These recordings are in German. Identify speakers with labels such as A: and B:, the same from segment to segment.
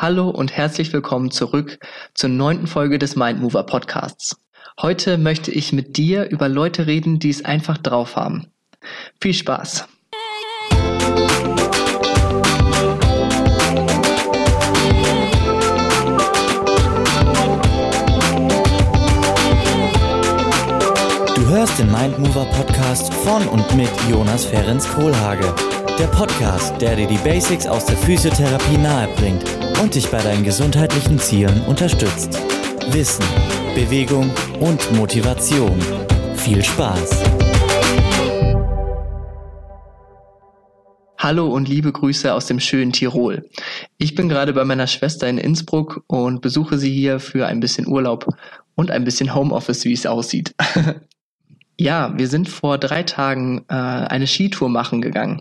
A: Hallo und herzlich willkommen zurück zur neunten Folge des Mindmover Podcasts. Heute möchte ich mit dir über Leute reden, die es einfach drauf haben. Viel Spaß!
B: Du hörst den Mindmover Podcast von und mit Jonas Ferens Kohlhage. Der Podcast, der dir die Basics aus der Physiotherapie nahebringt und dich bei deinen gesundheitlichen Zielen unterstützt. Wissen, Bewegung und Motivation. Viel Spaß!
A: Hallo und liebe Grüße aus dem schönen Tirol. Ich bin gerade bei meiner Schwester in Innsbruck und besuche sie hier für ein bisschen Urlaub und ein bisschen Homeoffice, wie es aussieht. Ja, wir sind vor drei Tagen äh, eine Skitour machen gegangen.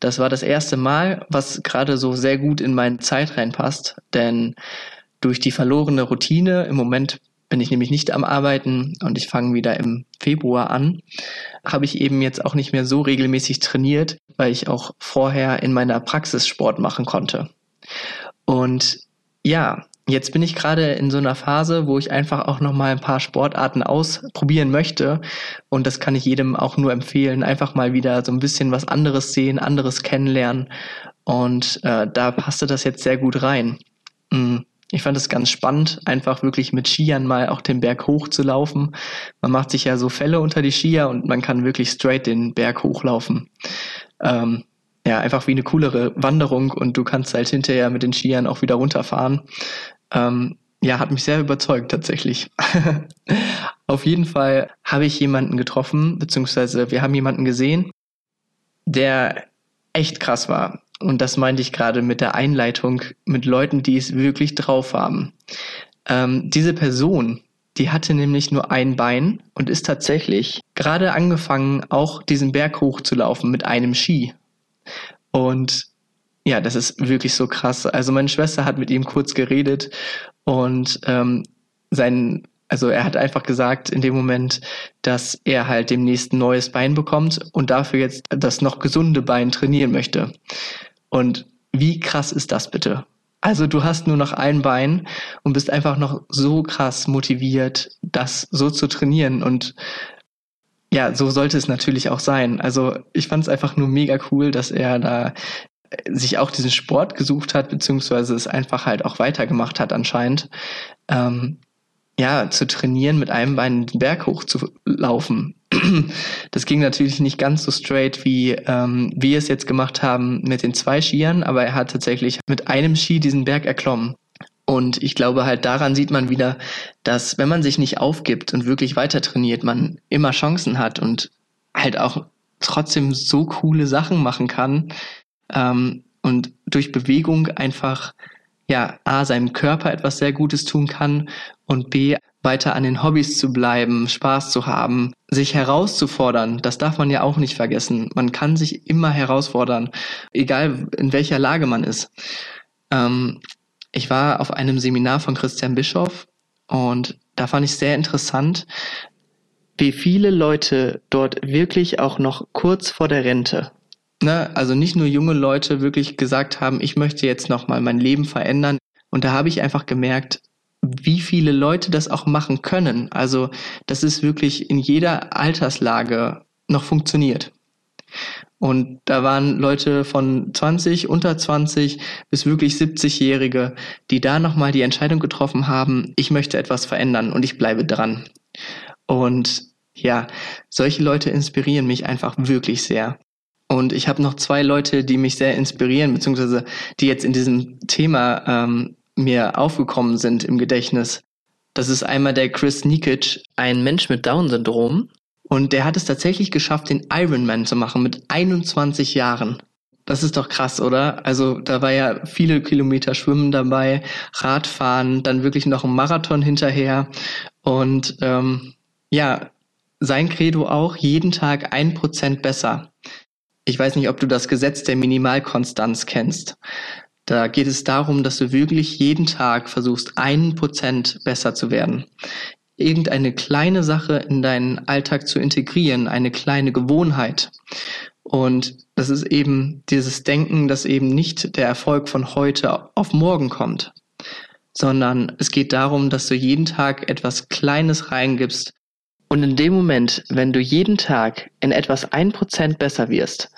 A: Das war das erste Mal, was gerade so sehr gut in meine Zeit reinpasst, denn durch die verlorene Routine, im Moment bin ich nämlich nicht am Arbeiten und ich fange wieder im Februar an, habe ich eben jetzt auch nicht mehr so regelmäßig trainiert, weil ich auch vorher in meiner Praxis Sport machen konnte. Und ja, Jetzt bin ich gerade in so einer Phase, wo ich einfach auch noch mal ein paar Sportarten ausprobieren möchte und das kann ich jedem auch nur empfehlen, einfach mal wieder so ein bisschen was anderes sehen, anderes kennenlernen und äh, da passte das jetzt sehr gut rein. Mm, ich fand es ganz spannend, einfach wirklich mit Skiern mal auch den Berg hoch zu laufen. Man macht sich ja so Fälle unter die Skier und man kann wirklich straight den Berg hochlaufen. Ähm, ja, einfach wie eine coolere Wanderung und du kannst halt hinterher mit den Skiern auch wieder runterfahren. Ähm, ja, hat mich sehr überzeugt tatsächlich. Auf jeden Fall habe ich jemanden getroffen, beziehungsweise wir haben jemanden gesehen, der echt krass war. Und das meinte ich gerade mit der Einleitung mit Leuten, die es wirklich drauf haben. Ähm, diese Person, die hatte nämlich nur ein Bein und ist tatsächlich gerade angefangen, auch diesen Berg hochzulaufen mit einem Ski. Und ja, das ist wirklich so krass. Also meine Schwester hat mit ihm kurz geredet und ähm, sein, also er hat einfach gesagt in dem Moment, dass er halt demnächst ein neues Bein bekommt und dafür jetzt das noch gesunde Bein trainieren möchte. Und wie krass ist das bitte? Also du hast nur noch ein Bein und bist einfach noch so krass motiviert, das so zu trainieren und ja, so sollte es natürlich auch sein. Also ich fand es einfach nur mega cool, dass er da sich auch diesen Sport gesucht hat, beziehungsweise es einfach halt auch weitergemacht hat anscheinend, ähm, ja, zu trainieren, mit einem Bein den Berg hoch zu laufen. Das ging natürlich nicht ganz so straight, wie ähm, wir es jetzt gemacht haben mit den zwei Skiern, aber er hat tatsächlich mit einem Ski diesen Berg erklommen. Und ich glaube halt daran sieht man wieder, dass wenn man sich nicht aufgibt und wirklich weiter trainiert, man immer Chancen hat und halt auch trotzdem so coole Sachen machen kann, ähm, und durch Bewegung einfach ja a seinem Körper etwas sehr Gutes tun kann und b weiter an den Hobbys zu bleiben, Spaß zu haben, sich herauszufordern. Das darf man ja auch nicht vergessen. Man kann sich immer herausfordern, egal in welcher Lage man ist. Ähm, ich war auf einem Seminar von Christian Bischoff und da fand ich sehr interessant, wie viele Leute dort wirklich auch noch kurz vor der Rente ne, also nicht nur junge Leute wirklich gesagt haben, ich möchte jetzt nochmal mein Leben verändern. Und da habe ich einfach gemerkt, wie viele Leute das auch machen können. Also, dass es wirklich in jeder Alterslage noch funktioniert. Und da waren Leute von 20, unter 20 bis wirklich 70-Jährige, die da nochmal die Entscheidung getroffen haben, ich möchte etwas verändern und ich bleibe dran. Und ja, solche Leute inspirieren mich einfach wirklich sehr. Und ich habe noch zwei Leute, die mich sehr inspirieren, beziehungsweise die jetzt in diesem Thema ähm, mir aufgekommen sind im Gedächtnis. Das ist einmal der Chris Nikic, ein Mensch mit Down-Syndrom. Und der hat es tatsächlich geschafft, den Ironman zu machen mit 21 Jahren. Das ist doch krass, oder? Also da war ja viele Kilometer Schwimmen dabei, Radfahren, dann wirklich noch ein Marathon hinterher. Und ähm, ja, sein Credo auch, jeden Tag ein Prozent besser. Ich weiß nicht, ob du das Gesetz der Minimalkonstanz kennst. Da geht es darum, dass du wirklich jeden Tag versuchst, einen Prozent besser zu werden. Irgendeine kleine Sache in deinen Alltag zu integrieren, eine kleine Gewohnheit. Und das ist eben dieses Denken, dass eben nicht der Erfolg von heute auf morgen kommt, sondern es geht darum, dass du jeden Tag etwas Kleines reingibst. Und in dem Moment, wenn du jeden Tag in etwas ein Prozent besser wirst,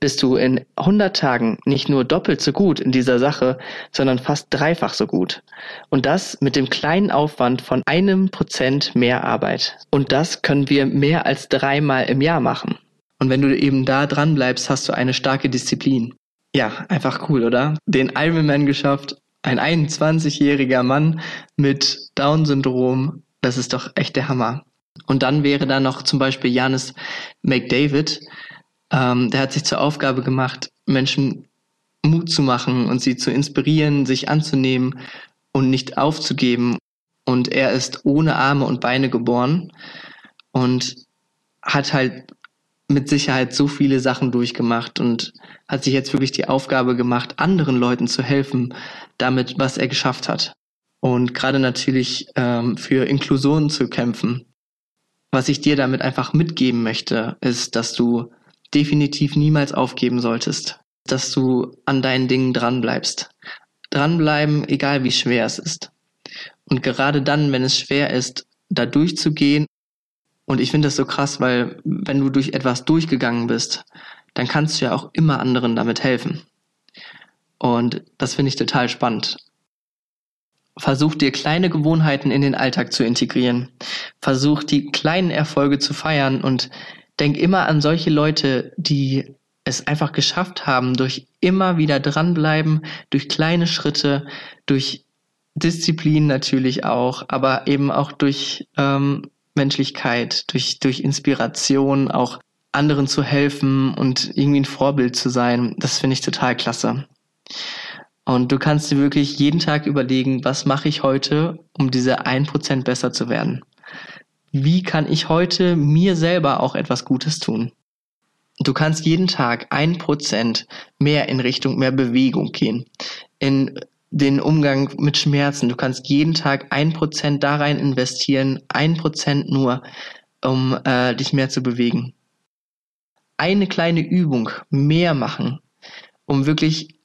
A: bist du in 100 Tagen nicht nur doppelt so gut in dieser Sache, sondern fast dreifach so gut. Und das mit dem kleinen Aufwand von einem Prozent mehr Arbeit. Und das können wir mehr als dreimal im Jahr machen. Und wenn du eben da dran bleibst, hast du eine starke Disziplin. Ja, einfach cool, oder? Den Ironman geschafft, ein 21-jähriger Mann mit Down-Syndrom, das ist doch echt der Hammer. Und dann wäre da noch zum Beispiel Janis McDavid, ähm, der hat sich zur Aufgabe gemacht, Menschen Mut zu machen und sie zu inspirieren, sich anzunehmen und nicht aufzugeben. Und er ist ohne Arme und Beine geboren und hat halt mit Sicherheit so viele Sachen durchgemacht und hat sich jetzt wirklich die Aufgabe gemacht, anderen Leuten zu helfen, damit, was er geschafft hat. Und gerade natürlich ähm, für Inklusion zu kämpfen. Was ich dir damit einfach mitgeben möchte, ist, dass du definitiv niemals aufgeben solltest, dass du an deinen Dingen dranbleibst. Dranbleiben, egal wie schwer es ist. Und gerade dann, wenn es schwer ist, da durchzugehen. Und ich finde das so krass, weil wenn du durch etwas durchgegangen bist, dann kannst du ja auch immer anderen damit helfen. Und das finde ich total spannend. Versuch dir kleine Gewohnheiten in den Alltag zu integrieren. Versuch die kleinen Erfolge zu feiern und denk immer an solche Leute, die es einfach geschafft haben, durch immer wieder dranbleiben, durch kleine Schritte, durch Disziplin natürlich auch, aber eben auch durch ähm, Menschlichkeit, durch, durch Inspiration, auch anderen zu helfen und irgendwie ein Vorbild zu sein. Das finde ich total klasse. Und du kannst dir wirklich jeden Tag überlegen, was mache ich heute, um diese ein Prozent besser zu werden wie kann ich heute mir selber auch etwas Gutes tun? Du kannst jeden Tag ein Prozent mehr in Richtung mehr Bewegung gehen. In den Umgang mit Schmerzen. Du kannst jeden Tag ein Prozent da rein investieren, ein Prozent nur, um äh, dich mehr zu bewegen. Eine kleine Übung mehr machen, um wirklich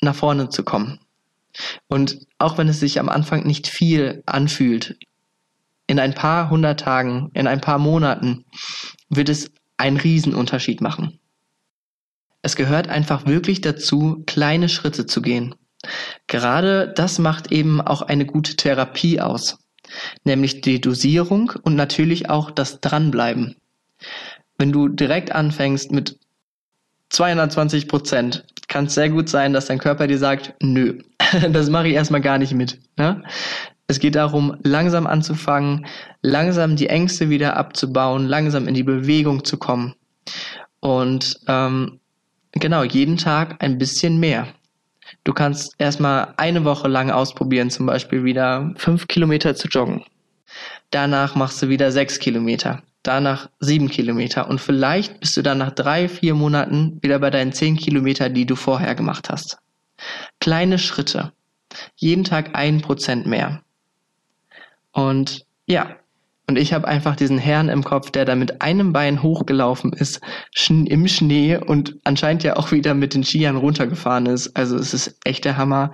A: nach vorne zu kommen. Und auch wenn es sich am Anfang nicht viel anfühlt, in ein paar hundert Tagen, in ein paar Monaten wird es einen Riesenunterschied machen. Es gehört einfach wirklich dazu, kleine Schritte zu gehen. Gerade das macht eben auch eine gute Therapie aus, nämlich die Dosierung und natürlich auch das Dranbleiben. Wenn du direkt anfängst mit 220 Prozent, kann es sehr gut sein, dass dein Körper dir sagt, nö, das mache ich erstmal gar nicht mit. Ne? Es geht darum, langsam anzufangen, langsam die Ängste wieder abzubauen, langsam in die Bewegung zu kommen. Und ähm, genau, jeden Tag ein bisschen mehr. Du kannst erstmal eine Woche lang ausprobieren, zum Beispiel wieder fünf Kilometer zu joggen. Danach machst du wieder sechs Kilometer. Danach sieben Kilometer. Und vielleicht bist du dann nach drei, vier Monaten wieder bei deinen zehn Kilometer, die du vorher gemacht hast. Kleine Schritte. Jeden Tag ein Prozent mehr. Und ja, und ich habe einfach diesen Herrn im Kopf, der da mit einem Bein hochgelaufen ist, im Schnee und anscheinend ja auch wieder mit den Skiern runtergefahren ist. Also es ist echt der Hammer.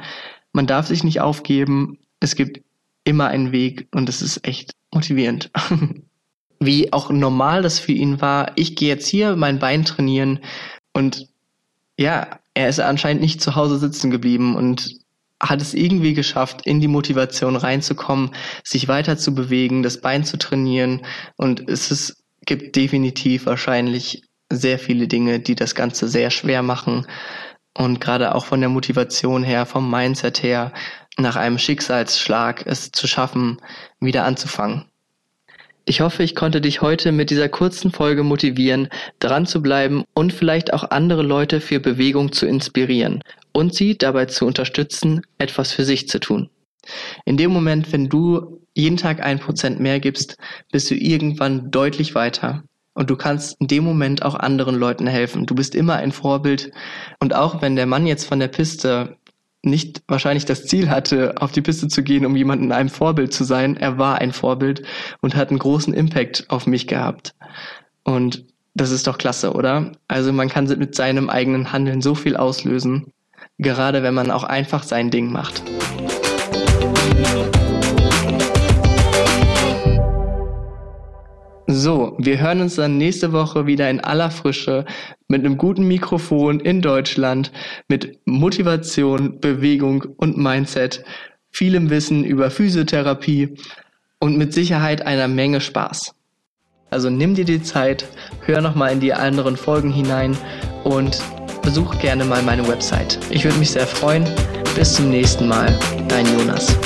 A: Man darf sich nicht aufgeben. Es gibt immer einen Weg und es ist echt motivierend. Wie auch normal das für ihn war, ich gehe jetzt hier mein Bein trainieren und ja, er ist anscheinend nicht zu Hause sitzen geblieben und hat es irgendwie geschafft, in die Motivation reinzukommen, sich weiter zu bewegen, das Bein zu trainieren. Und es ist, gibt definitiv wahrscheinlich sehr viele Dinge, die das Ganze sehr schwer machen. Und gerade auch von der Motivation her, vom Mindset her, nach einem Schicksalsschlag es zu schaffen, wieder anzufangen. Ich hoffe, ich konnte dich heute mit dieser kurzen Folge motivieren, dran zu bleiben und vielleicht auch andere Leute für Bewegung zu inspirieren und sie dabei zu unterstützen, etwas für sich zu tun. In dem Moment, wenn du jeden Tag ein Prozent mehr gibst, bist du irgendwann deutlich weiter. Und du kannst in dem Moment auch anderen Leuten helfen. Du bist immer ein Vorbild. Und auch wenn der Mann jetzt von der Piste nicht wahrscheinlich das Ziel hatte, auf die Piste zu gehen, um jemandem ein Vorbild zu sein, er war ein Vorbild und hat einen großen Impact auf mich gehabt. Und Das ist doch klasse, oder? Also man kann mit seinem eigenen Handeln so viel auslösen, gerade wenn man auch einfach sein Ding macht. So, wir hören uns dann nächste Woche wieder in aller Frische mit einem guten Mikrofon in Deutschland, mit Motivation, Bewegung und Mindset, vielem Wissen über Physiotherapie und mit Sicherheit einer Menge Spaß. Also nimm dir die Zeit, hör nochmal in die anderen Folgen hinein und besuch gerne mal meine Website. Ich würde mich sehr freuen. Bis zum nächsten Mal. Dein Jonas.